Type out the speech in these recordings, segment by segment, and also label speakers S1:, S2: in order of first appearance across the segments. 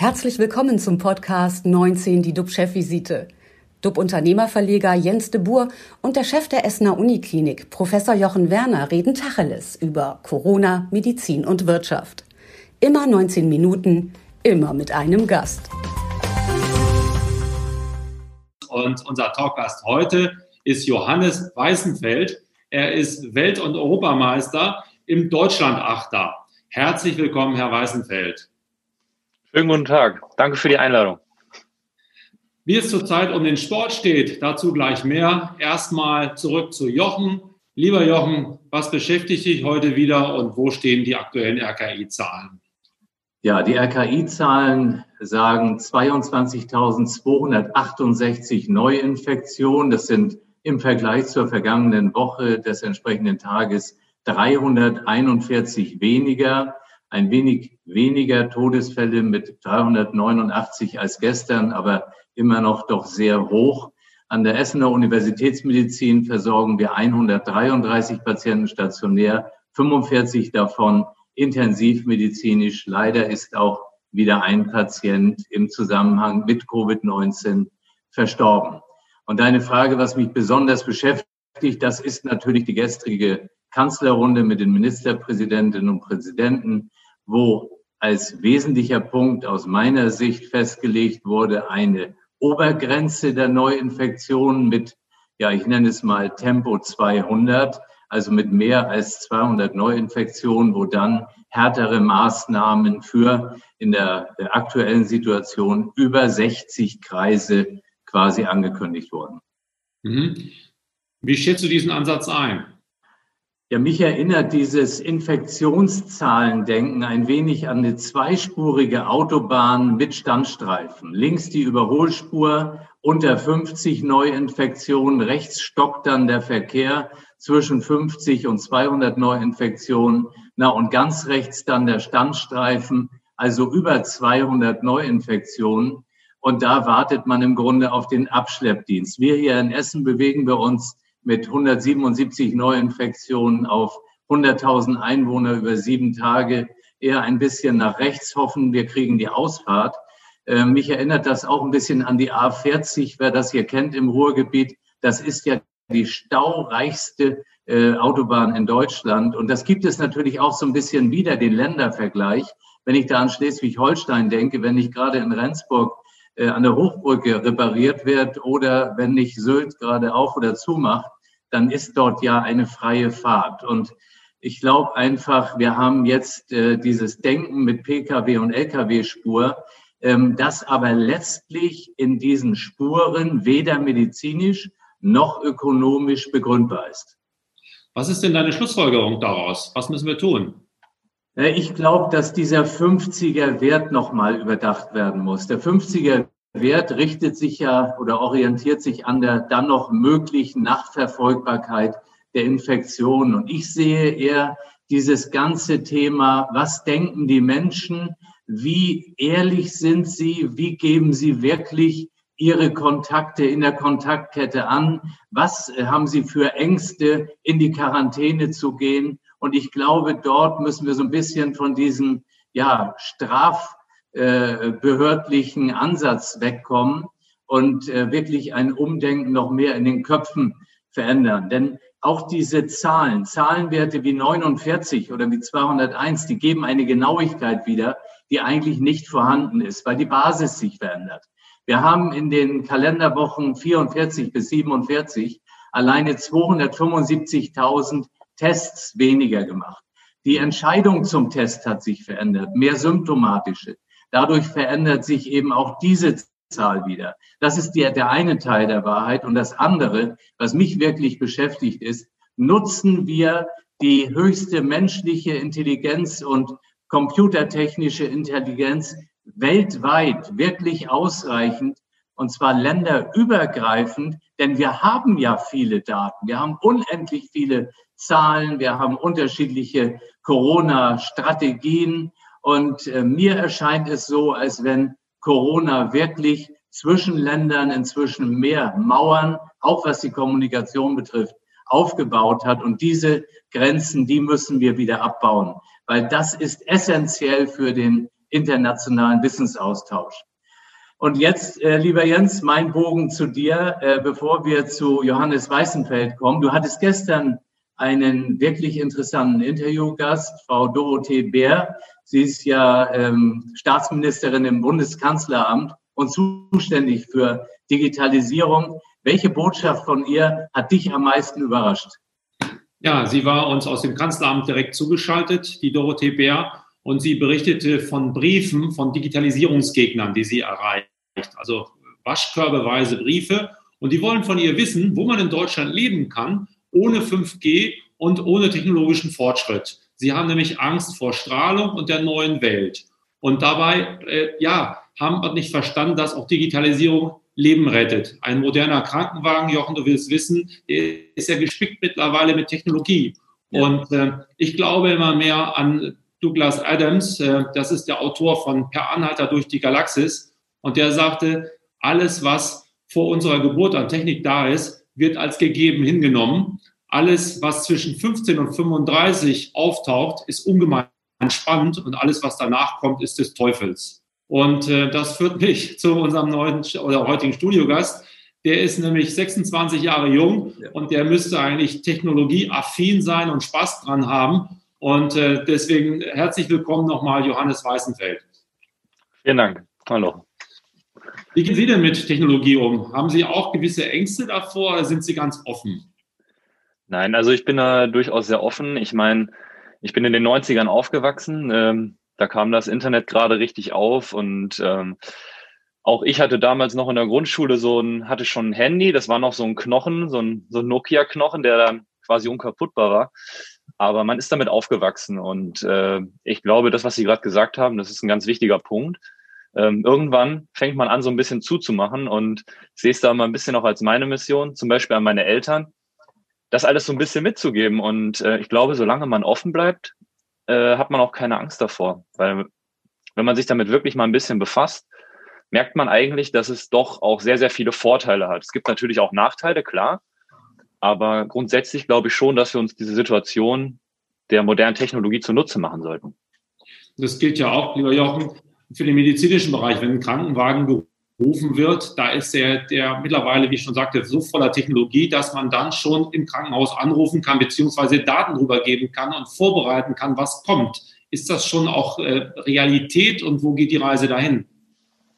S1: Herzlich willkommen zum Podcast 19, die DUB-Chefvisite. DUB-Unternehmerverleger Jens de Boer und der Chef der Essener Uniklinik, Professor Jochen Werner, reden Tacheles über Corona, Medizin und Wirtschaft. Immer 19 Minuten, immer mit einem Gast.
S2: Und unser Talkgast heute ist Johannes Weißenfeld. Er ist Welt- und Europameister im Deutschlandachter. Herzlich willkommen, Herr Weißenfeld.
S3: Schönen guten Tag. Danke für die Einladung.
S2: Wie es zurzeit um den Sport steht, dazu gleich mehr. Erstmal zurück zu Jochen. Lieber Jochen, was beschäftigt dich heute wieder und wo stehen die aktuellen RKI-Zahlen?
S4: Ja, die RKI-Zahlen sagen 22.268 Neuinfektionen. Das sind im Vergleich zur vergangenen Woche des entsprechenden Tages 341 weniger ein wenig weniger Todesfälle mit 389 als gestern, aber immer noch doch sehr hoch. An der Essener Universitätsmedizin versorgen wir 133 Patienten stationär, 45 davon intensivmedizinisch. Leider ist auch wieder ein Patient im Zusammenhang mit Covid-19 verstorben. Und deine Frage, was mich besonders beschäftigt, das ist natürlich die gestrige Kanzlerrunde mit den Ministerpräsidentinnen und Präsidenten wo als wesentlicher Punkt aus meiner Sicht festgelegt wurde, eine Obergrenze der Neuinfektionen mit, ja, ich nenne es mal Tempo 200, also mit mehr als 200 Neuinfektionen, wo dann härtere Maßnahmen für in der, aktuellen Situation über 60 Kreise quasi angekündigt wurden.
S2: Mhm. Wie schätzt du diesen Ansatz ein?
S4: Ja, mich erinnert dieses Infektionszahlendenken ein wenig an eine zweispurige Autobahn mit Standstreifen. Links die Überholspur, unter 50 Neuinfektionen, rechts stockt dann der Verkehr zwischen 50 und 200 Neuinfektionen. Na, und ganz rechts dann der Standstreifen, also über 200 Neuinfektionen. Und da wartet man im Grunde auf den Abschleppdienst. Wir hier in Essen bewegen wir uns mit 177 Neuinfektionen auf 100.000 Einwohner über sieben Tage eher ein bisschen nach rechts hoffen, wir kriegen die Ausfahrt. Äh, mich erinnert das auch ein bisschen an die A40, wer das hier kennt im Ruhrgebiet. Das ist ja die staureichste äh, Autobahn in Deutschland. Und das gibt es natürlich auch so ein bisschen wieder, den Ländervergleich. Wenn ich da an Schleswig-Holstein denke, wenn ich gerade in Rendsburg an der Hochbrücke repariert wird oder wenn nicht Sylt gerade auf oder zumacht, dann ist dort ja eine freie Fahrt. Und ich glaube einfach, wir haben jetzt äh, dieses Denken mit Pkw und Lkw-Spur, ähm, das aber letztlich in diesen Spuren weder medizinisch noch ökonomisch begründbar ist.
S2: Was ist denn deine Schlussfolgerung daraus? Was müssen wir tun?
S4: Äh, ich glaube, dass dieser 50er Wert nochmal überdacht werden muss. Der 50er Wert richtet sich ja oder orientiert sich an der dann noch möglichen Nachverfolgbarkeit der Infektion. Und ich sehe eher dieses ganze Thema, was denken die Menschen, wie ehrlich sind sie, wie geben sie wirklich ihre Kontakte in der Kontaktkette an, was haben sie für Ängste, in die Quarantäne zu gehen? Und ich glaube, dort müssen wir so ein bisschen von diesem ja, strafbehördlichen äh, Ansatz wegkommen und äh, wirklich ein Umdenken noch mehr in den Köpfen verändern. Denn auch diese Zahlen, Zahlenwerte wie 49 oder wie 201, die geben eine Genauigkeit wieder, die eigentlich nicht vorhanden ist, weil die Basis sich verändert. Wir haben in den Kalenderwochen 44 bis 47 alleine 275.000 Tests weniger gemacht. Die Entscheidung zum Test hat sich verändert, mehr symptomatische. Dadurch verändert sich eben auch diese Zahl wieder. Das ist der, der eine Teil der Wahrheit. Und das andere, was mich wirklich beschäftigt, ist, nutzen wir die höchste menschliche Intelligenz und computertechnische Intelligenz weltweit wirklich ausreichend, und zwar länderübergreifend, denn wir haben ja viele Daten. Wir haben unendlich viele Zahlen, wir haben unterschiedliche Corona-Strategien. Und äh, mir erscheint es so, als wenn Corona wirklich zwischen Ländern inzwischen mehr Mauern, auch was die Kommunikation betrifft, aufgebaut hat. Und diese Grenzen, die müssen wir wieder abbauen, weil das ist essentiell für den internationalen Wissensaustausch. Und jetzt, äh, lieber Jens, mein Bogen zu dir, äh, bevor wir zu Johannes Weißenfeld kommen. Du hattest gestern einen wirklich interessanten Interviewgast, Frau Dorothee Bär. Sie ist ja ähm, Staatsministerin im Bundeskanzleramt und zuständig für Digitalisierung. Welche Botschaft von ihr hat dich am meisten überrascht?
S2: Ja, sie war uns aus dem Kanzleramt direkt zugeschaltet, die Dorothee Bär und sie berichtete von Briefen von Digitalisierungsgegnern, die sie erreicht. Also waschkörbeweise Briefe. Und die wollen von ihr wissen, wo man in Deutschland leben kann, ohne 5G und ohne technologischen Fortschritt. Sie haben nämlich Angst vor Strahlung und der neuen Welt. Und dabei, äh, ja, haben wir nicht verstanden, dass auch Digitalisierung Leben rettet. Ein moderner Krankenwagen, Jochen, du willst wissen, der ist ja gespickt mittlerweile mit Technologie. Ja. Und äh, ich glaube immer mehr an Douglas Adams, äh, das ist der Autor von Per Anhalter durch die Galaxis. Und der sagte, alles, was vor unserer Geburt an Technik da ist, wird als gegeben hingenommen. Alles, was zwischen 15 und 35 auftaucht, ist ungemein spannend und alles, was danach kommt, ist des Teufels. Und äh, das führt mich zu unserem neuen oder heutigen Studiogast. Der ist nämlich 26 Jahre jung und der müsste eigentlich technologieaffin sein und Spaß dran haben. Und äh, deswegen herzlich willkommen nochmal, Johannes Weißenfeld.
S3: Vielen Dank. Hallo.
S2: Wie gehen Sie denn mit Technologie um? Haben Sie auch gewisse Ängste davor oder sind Sie ganz offen?
S3: Nein, also ich bin da durchaus sehr offen. Ich meine, ich bin in den 90ern aufgewachsen. Ähm, da kam das Internet gerade richtig auf und ähm, auch ich hatte damals noch in der Grundschule so ein, hatte schon ein Handy, das war noch so ein Knochen, so ein, so ein Nokia-Knochen, der dann quasi unkaputtbar war. Aber man ist damit aufgewachsen und äh, ich glaube, das, was Sie gerade gesagt haben, das ist ein ganz wichtiger Punkt. Ähm, irgendwann fängt man an, so ein bisschen zuzumachen und sehe es da mal ein bisschen auch als meine Mission, zum Beispiel an meine Eltern, das alles so ein bisschen mitzugeben. Und äh, ich glaube, solange man offen bleibt, äh, hat man auch keine Angst davor. Weil wenn man sich damit wirklich mal ein bisschen befasst, merkt man eigentlich, dass es doch auch sehr, sehr viele Vorteile hat. Es gibt natürlich auch Nachteile, klar. Aber grundsätzlich glaube ich schon, dass wir uns diese Situation der modernen Technologie zunutze machen sollten.
S2: Das gilt ja auch, lieber Jochen, für den medizinischen Bereich. Wenn ein Krankenwagen gerufen wird, da ist der, der mittlerweile, wie ich schon sagte, so voller Technologie, dass man dann schon im Krankenhaus anrufen kann, beziehungsweise Daten rübergeben kann und vorbereiten kann, was kommt. Ist das schon auch äh, Realität und wo geht die Reise dahin?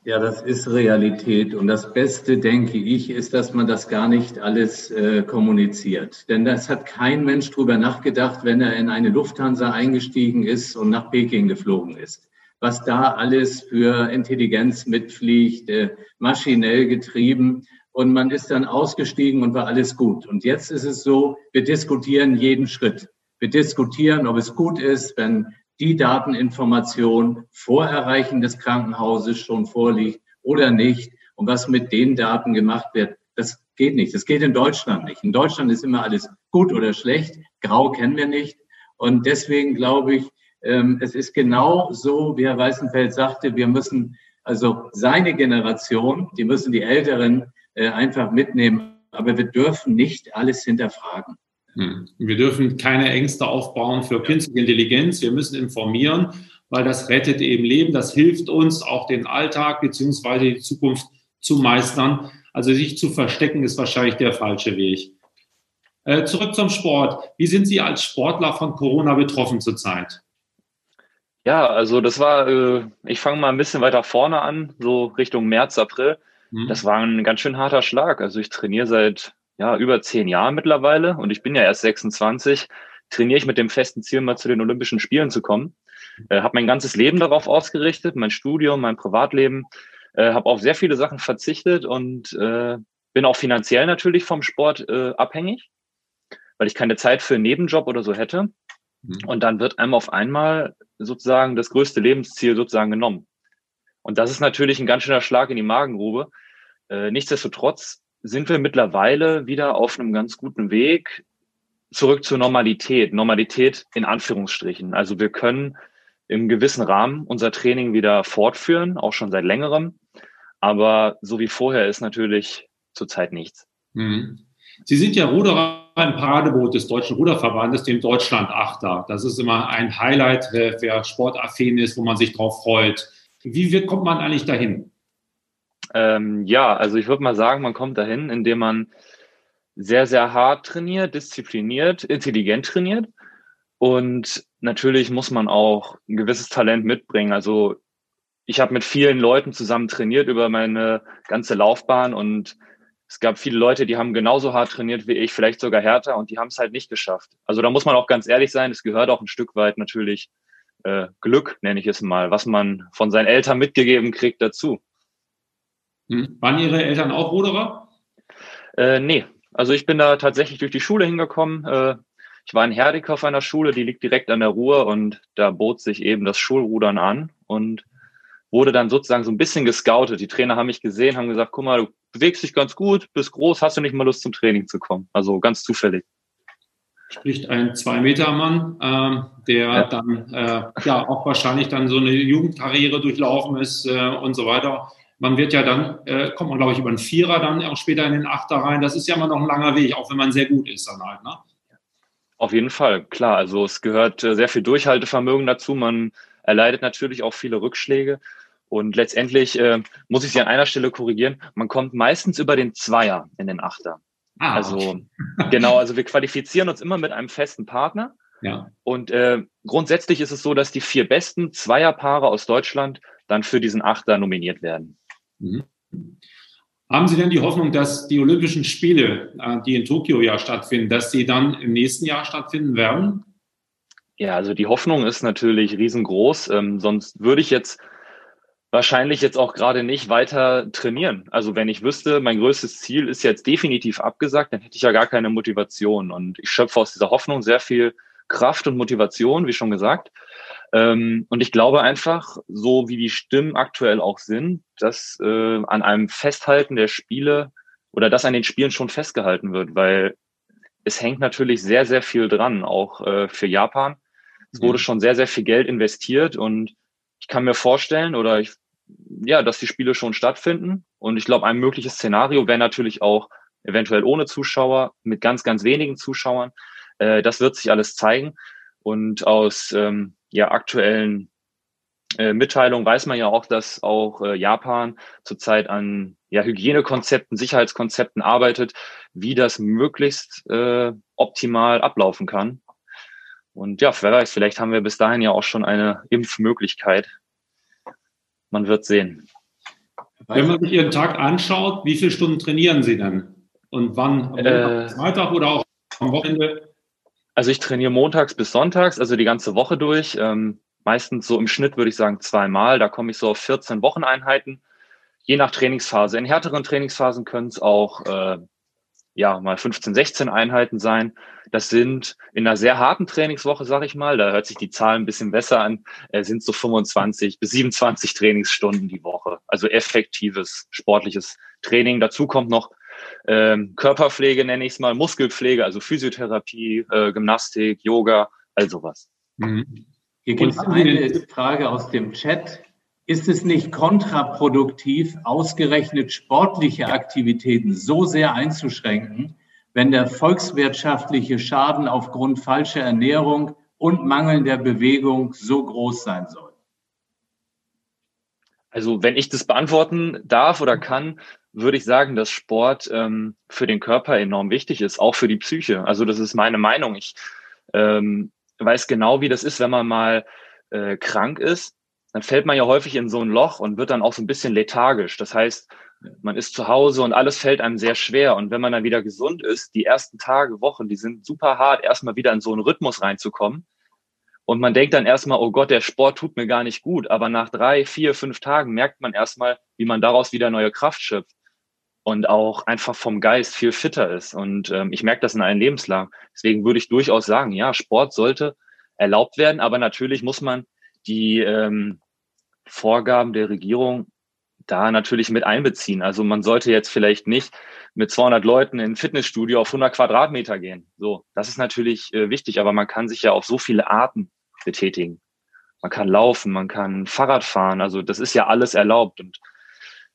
S4: Ja, das ist Realität. Und das Beste, denke ich, ist, dass man das gar nicht alles äh, kommuniziert. Denn das hat kein Mensch drüber nachgedacht, wenn er in eine Lufthansa eingestiegen ist und nach Peking geflogen ist. Was da alles für Intelligenz mitfliegt, äh, maschinell getrieben. Und man ist dann ausgestiegen und war alles gut. Und jetzt ist es so, wir diskutieren jeden Schritt. Wir diskutieren, ob es gut ist, wenn die Dateninformation vor Erreichen des Krankenhauses schon vorliegt oder nicht und was mit den Daten gemacht wird. Das geht nicht. Das geht in Deutschland nicht. In Deutschland ist immer alles gut oder schlecht. Grau kennen wir nicht. Und deswegen glaube ich, es ist genau so, wie Herr Weißenfeld sagte, wir müssen also seine Generation, die müssen die Älteren äh, einfach mitnehmen. Aber wir dürfen nicht alles hinterfragen.
S2: Hm. Wir dürfen keine Ängste aufbauen für künstliche Intelligenz. Wir müssen informieren, weil das rettet eben Leben. Das hilft uns, auch den Alltag beziehungsweise die Zukunft zu meistern. Also sich zu verstecken ist wahrscheinlich der falsche Weg. Äh, zurück zum Sport. Wie sind Sie als Sportler von Corona betroffen zurzeit?
S3: Ja, also das war, äh, ich fange mal ein bisschen weiter vorne an, so Richtung März, April. Hm. Das war ein ganz schön harter Schlag. Also ich trainiere seit ja, über zehn Jahren mittlerweile und ich bin ja erst 26, trainiere ich mit dem festen Ziel, mal zu den Olympischen Spielen zu kommen. Äh, habe mein ganzes Leben darauf ausgerichtet, mein Studium, mein Privatleben, äh, habe auf sehr viele Sachen verzichtet und äh, bin auch finanziell natürlich vom Sport äh, abhängig, weil ich keine Zeit für einen Nebenjob oder so hätte. Mhm. Und dann wird einem auf einmal sozusagen das größte Lebensziel sozusagen genommen. Und das ist natürlich ein ganz schöner Schlag in die Magengrube. Äh, nichtsdestotrotz sind wir mittlerweile wieder auf einem ganz guten Weg zurück zur Normalität. Normalität in Anführungsstrichen. Also wir können im gewissen Rahmen unser Training wieder fortführen, auch schon seit längerem. Aber so wie vorher ist natürlich zurzeit nichts.
S2: Mhm. Sie sind ja Ruderer im Paradeboot des Deutschen Ruderverbandes, dem Deutschland-Achter. Das ist immer ein Highlight, wer sportaffin ist, wo man sich drauf freut. Wie wie kommt man eigentlich dahin?
S3: Ähm, ja, also ich würde mal sagen, man kommt dahin, indem man sehr, sehr hart trainiert, diszipliniert, intelligent trainiert. Und natürlich muss man auch ein gewisses Talent mitbringen. Also ich habe mit vielen Leuten zusammen trainiert über meine ganze Laufbahn und es gab viele Leute, die haben genauso hart trainiert wie ich, vielleicht sogar härter und die haben es halt nicht geschafft. Also da muss man auch ganz ehrlich sein, es gehört auch ein Stück weit natürlich äh, Glück, nenne ich es mal, was man von seinen Eltern mitgegeben kriegt dazu.
S2: Hm. Waren Ihre Eltern auch Ruderer?
S3: Äh, nee, also ich bin da tatsächlich durch die Schule hingekommen. Äh, ich war in Herdecke auf einer Schule, die liegt direkt an der Ruhr und da bot sich eben das Schulrudern an und wurde dann sozusagen so ein bisschen gescoutet. Die Trainer haben mich gesehen, haben gesagt, guck mal, du bewegst dich ganz gut, bist groß, hast du nicht mal Lust zum Training zu kommen? Also ganz zufällig.
S2: Spricht ein Zwei-Meter-Mann, äh, der ja. dann äh, ja auch wahrscheinlich dann so eine Jugendkarriere durchlaufen ist äh, und so weiter. Man wird ja dann, äh, kommt man glaube ich über einen Vierer dann auch später in den Achter rein. Das ist ja immer noch ein langer Weg, auch wenn man sehr gut ist dann halt. Ne?
S3: Auf jeden Fall, klar. Also es gehört äh, sehr viel Durchhaltevermögen dazu. Man erleidet natürlich auch viele Rückschläge. Und letztendlich äh, muss ich Sie an einer Stelle korrigieren. Man kommt meistens über den Zweier in den Achter. Ah. Also genau, also wir qualifizieren uns immer mit einem festen Partner. Ja. Und äh, grundsätzlich ist es so, dass die vier besten Zweierpaare aus Deutschland dann für diesen Achter nominiert werden. Mhm.
S2: Haben Sie denn die Hoffnung, dass die Olympischen Spiele, äh, die in Tokio ja stattfinden, dass sie dann im nächsten Jahr stattfinden werden?
S3: Ja, also die Hoffnung ist natürlich riesengroß. Ähm, sonst würde ich jetzt wahrscheinlich jetzt auch gerade nicht weiter trainieren. Also wenn ich wüsste, mein größtes Ziel ist jetzt definitiv abgesagt, dann hätte ich ja gar keine Motivation. Und ich schöpfe aus dieser Hoffnung sehr viel Kraft und Motivation, wie schon gesagt. Ähm, und ich glaube einfach, so wie die Stimmen aktuell auch sind, dass äh, an einem Festhalten der Spiele oder dass an den Spielen schon festgehalten wird, weil es hängt natürlich sehr, sehr viel dran, auch äh, für Japan. Es wurde mhm. schon sehr, sehr viel Geld investiert und ich kann mir vorstellen oder ich, ja, dass die Spiele schon stattfinden. Und ich glaube, ein mögliches Szenario wäre natürlich auch eventuell ohne Zuschauer, mit ganz, ganz wenigen Zuschauern. Äh, das wird sich alles zeigen. Und aus ähm, ja, aktuellen äh, Mitteilungen weiß man ja auch, dass auch äh, Japan zurzeit an ja, Hygienekonzepten, Sicherheitskonzepten arbeitet, wie das möglichst äh, optimal ablaufen kann. Und ja, wer weiß, vielleicht haben wir bis dahin ja auch schon eine Impfmöglichkeit. Man wird sehen.
S2: Wenn man sich Ihren Tag anschaut, wie viele Stunden trainieren Sie denn? Und wann? Am äh, Freitag oder auch am Wochenende?
S3: Also ich trainiere montags bis sonntags, also die ganze Woche durch. Ähm, meistens so im Schnitt würde ich sagen zweimal. Da komme ich so auf 14 Wocheneinheiten, je nach Trainingsphase. In härteren Trainingsphasen können es auch äh, ja mal 15, 16 Einheiten sein. Das sind in einer sehr harten Trainingswoche, sage ich mal, da hört sich die Zahl ein bisschen besser an, äh, sind so 25 bis 27 Trainingsstunden die Woche. Also effektives sportliches Training. Dazu kommt noch ähm, Körperpflege nenne ich es mal, Muskelpflege, also Physiotherapie, äh, Gymnastik, Yoga, all sowas.
S4: Mhm. Hier gibt es eine Frage aus dem Chat. Ist es nicht kontraproduktiv, ausgerechnet sportliche Aktivitäten so sehr einzuschränken, wenn der volkswirtschaftliche Schaden aufgrund falscher Ernährung und mangelnder Bewegung so groß sein soll?
S3: Also wenn ich das beantworten darf oder kann, würde ich sagen, dass Sport ähm, für den Körper enorm wichtig ist, auch für die Psyche. Also das ist meine Meinung. Ich ähm, weiß genau, wie das ist, wenn man mal äh, krank ist. Dann fällt man ja häufig in so ein Loch und wird dann auch so ein bisschen lethargisch. Das heißt, man ist zu Hause und alles fällt einem sehr schwer. Und wenn man dann wieder gesund ist, die ersten Tage, Wochen, die sind super hart, erstmal wieder in so einen Rhythmus reinzukommen. Und man denkt dann erstmal, oh Gott, der Sport tut mir gar nicht gut. Aber nach drei, vier, fünf Tagen merkt man erstmal, wie man daraus wieder neue Kraft schöpft und auch einfach vom Geist viel fitter ist. Und ähm, ich merke das in allen Lebenslagen. Deswegen würde ich durchaus sagen, ja, Sport sollte erlaubt werden, aber natürlich muss man die ähm, Vorgaben der Regierung da natürlich mit einbeziehen. Also man sollte jetzt vielleicht nicht mit 200 Leuten in ein Fitnessstudio auf 100 Quadratmeter gehen. So, das ist natürlich äh, wichtig, aber man kann sich ja auf so viele Arten betätigen. Man kann laufen, man kann Fahrrad fahren. Also das ist ja alles erlaubt und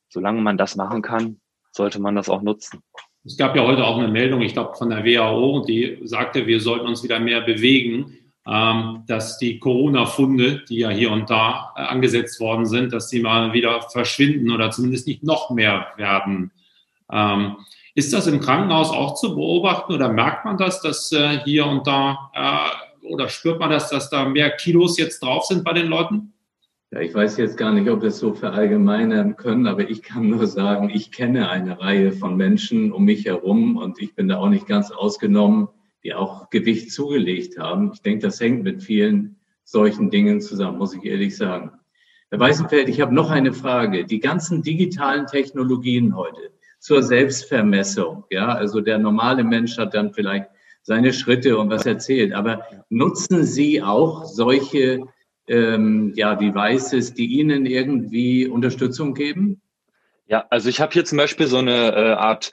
S3: solange man das machen kann, sollte man das auch nutzen.
S2: Es gab ja heute auch eine Meldung, ich glaube, von der WHO, die sagte, wir sollten uns wieder mehr bewegen, dass die Corona-Funde, die ja hier und da äh, angesetzt worden sind, dass die mal wieder verschwinden oder zumindest nicht noch mehr werden. Ähm, ist das im Krankenhaus auch zu beobachten oder merkt man das, dass äh, hier und da äh, oder spürt man das, dass da mehr Kilos jetzt drauf sind bei den Leuten?
S4: Ja, ich weiß jetzt gar nicht, ob wir es so verallgemeinern können, aber ich kann nur sagen, ich kenne eine Reihe von Menschen um mich herum und ich bin da auch nicht ganz ausgenommen, die auch Gewicht zugelegt haben. Ich denke, das hängt mit vielen solchen Dingen zusammen, muss ich ehrlich sagen. Herr Weißenfeld, ich habe noch eine Frage. Die ganzen digitalen Technologien heute zur Selbstvermessung, ja, also der normale Mensch hat dann vielleicht seine Schritte und was erzählt, aber nutzen Sie auch solche ähm, ja, Devices, die Ihnen irgendwie Unterstützung geben?
S3: Ja, also ich habe hier zum Beispiel so eine äh, Art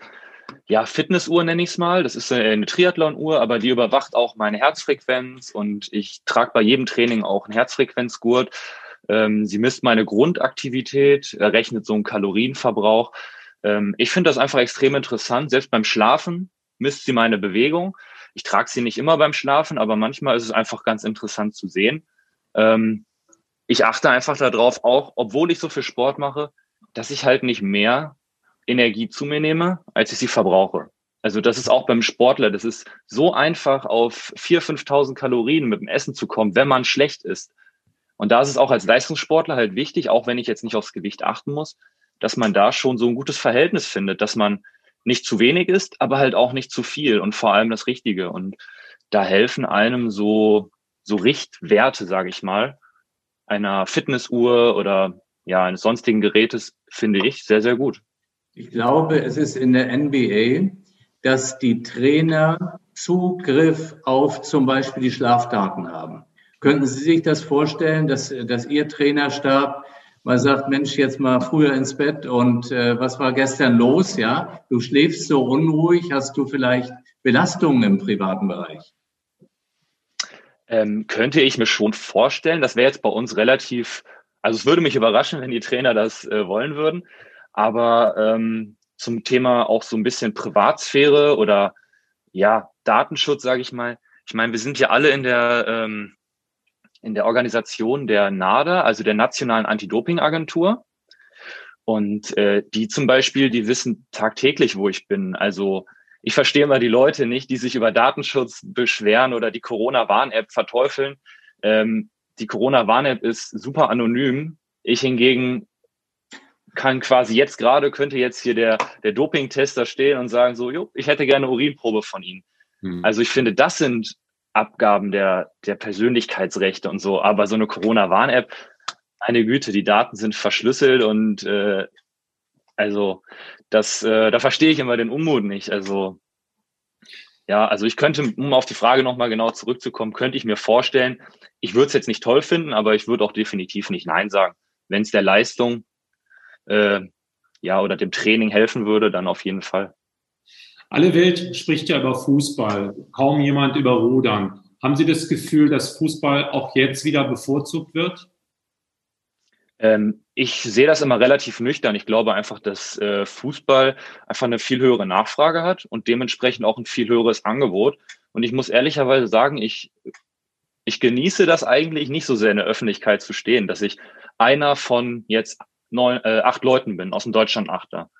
S3: ja, Fitnessuhr nenne ich es mal. Das ist eine Triathlon-Uhr, aber die überwacht auch meine Herzfrequenz und ich trage bei jedem Training auch einen Herzfrequenzgurt. Ähm, sie misst meine Grundaktivität, rechnet so einen Kalorienverbrauch. Ähm, ich finde das einfach extrem interessant. Selbst beim Schlafen misst sie meine Bewegung. Ich trage sie nicht immer beim Schlafen, aber manchmal ist es einfach ganz interessant zu sehen. Ähm, ich achte einfach darauf, auch obwohl ich so viel Sport mache, dass ich halt nicht mehr Energie zu mir nehme, als ich sie verbrauche. Also das ist auch beim Sportler, das ist so einfach auf 4.000, 5.000 Kalorien mit dem Essen zu kommen, wenn man schlecht ist. Und da ist es auch als Leistungssportler halt wichtig, auch wenn ich jetzt nicht aufs Gewicht achten muss, dass man da schon so ein gutes Verhältnis findet, dass man nicht zu wenig ist, aber halt auch nicht zu viel und vor allem das Richtige. Und da helfen einem so so Richtwerte, sage ich mal, einer Fitnessuhr oder ja eines sonstigen Gerätes finde ich sehr, sehr gut.
S4: Ich glaube, es ist in der NBA, dass die Trainer Zugriff auf zum Beispiel die Schlafdaten haben. Könnten Sie sich das vorstellen, dass, dass Ihr Trainerstab mal sagt, Mensch, jetzt mal früher ins Bett und äh, was war gestern los? Ja, du schläfst so unruhig, hast du vielleicht Belastungen im privaten Bereich?
S3: Ähm, könnte ich mir schon vorstellen. Das wäre jetzt bei uns relativ, also es würde mich überraschen, wenn die Trainer das äh, wollen würden. Aber ähm, zum Thema auch so ein bisschen Privatsphäre oder ja, Datenschutz, sage ich mal. Ich meine, wir sind ja alle in der, ähm, in der Organisation der NADA, also der Nationalen Anti-Doping-Agentur. Und äh, die zum Beispiel, die wissen tagtäglich, wo ich bin. Also ich verstehe immer die Leute nicht, die sich über Datenschutz beschweren oder die Corona-Warn-App verteufeln. Ähm, die Corona-Warn-App ist super anonym. Ich hingegen kann quasi jetzt gerade, könnte jetzt hier der, der Doping-Tester stehen und sagen so, jo, ich hätte gerne Urinprobe von Ihnen. Hm. Also ich finde, das sind Abgaben der, der Persönlichkeitsrechte und so. Aber so eine Corona-Warn-App, eine Güte, die Daten sind verschlüsselt und äh, also das, äh, da verstehe ich immer den Unmut nicht. Also ja, also ich könnte, um auf die Frage nochmal genau zurückzukommen, könnte ich mir vorstellen, ich würde es jetzt nicht toll finden, aber ich würde auch definitiv nicht Nein sagen. Wenn es der Leistung äh, ja oder dem Training helfen würde, dann auf jeden Fall.
S2: Alle Welt spricht ja über Fußball, kaum jemand über Rudern. Haben Sie das Gefühl, dass Fußball auch jetzt wieder bevorzugt wird?
S3: Ähm, ich sehe das immer relativ nüchtern. Ich glaube einfach, dass äh, Fußball einfach eine viel höhere Nachfrage hat und dementsprechend auch ein viel höheres Angebot. Und ich muss ehrlicherweise sagen, ich, ich genieße das eigentlich nicht so sehr in der Öffentlichkeit zu stehen, dass ich einer von jetzt neun, äh, acht Leuten bin, aus dem Deutschland Achter.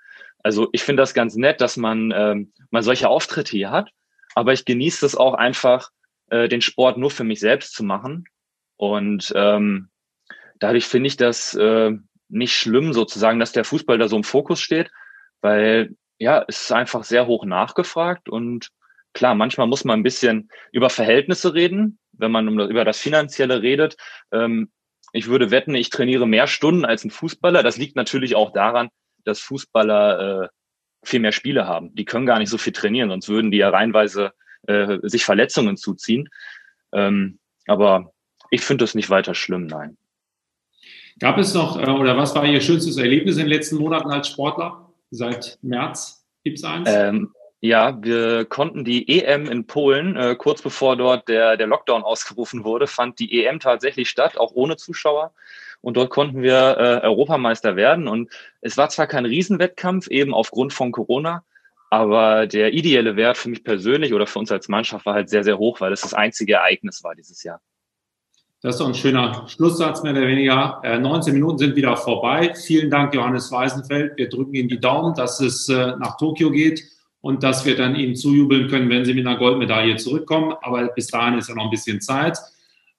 S3: Also ich finde das ganz nett, dass man ähm, mal solche Auftritte hier hat, aber ich genieße es auch einfach, äh, den Sport nur für mich selbst zu machen. Und ähm, dadurch finde ich das äh, nicht schlimm, sozusagen, dass der Fußball da so im Fokus steht, weil ja, es ist einfach sehr hoch nachgefragt und klar, manchmal muss man ein bisschen über Verhältnisse reden, wenn man über das Finanzielle redet. Ähm, ich würde wetten, ich trainiere mehr Stunden als ein Fußballer. Das liegt natürlich auch daran, dass Fußballer äh, viel mehr Spiele haben. Die können gar nicht so viel trainieren, sonst würden die ja reinweise äh, sich Verletzungen zuziehen. Ähm, aber ich finde das nicht weiter schlimm, nein.
S2: Gab es noch, äh, oder was war Ihr schönstes Erlebnis in den letzten Monaten als Sportler? Seit März gibt es eins?
S3: Ähm, ja, wir konnten die EM in Polen, äh, kurz bevor dort der, der Lockdown ausgerufen wurde, fand die EM tatsächlich statt, auch ohne Zuschauer. Und dort konnten wir äh, Europameister werden. Und es war zwar kein Riesenwettkampf, eben aufgrund von Corona, Aber der ideelle Wert für mich persönlich oder für uns als Mannschaft war halt sehr, sehr hoch, weil es das einzige Ereignis war dieses Jahr.
S2: Das ist doch ein schöner Schlusssatz, mehr oder weniger. 19 äh, Minuten sind wieder vorbei. Vielen Dank, Johannes Weisenfeld. Wir drücken Ihnen die Daumen, dass es äh, nach Tokio geht und dass wir dann Ihnen zujubeln können, wenn Sie mit einer Goldmedaille zurückkommen. Aber bis dahin ist ja noch ein bisschen Zeit.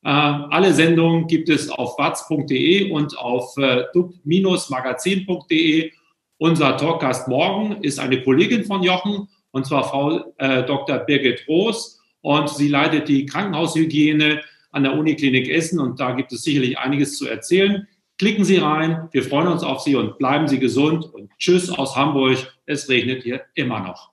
S2: Äh, alle Sendungen gibt es auf watz.de und auf dub-magazin.de. Unser Talkgast morgen ist eine Kollegin von Jochen, und zwar Frau Dr. Birgit Roos. Und sie leitet die Krankenhaushygiene an der Uniklinik Essen und da gibt es sicherlich einiges zu erzählen. Klicken Sie rein, wir freuen uns auf Sie und bleiben Sie gesund und tschüss aus Hamburg. Es regnet hier immer noch.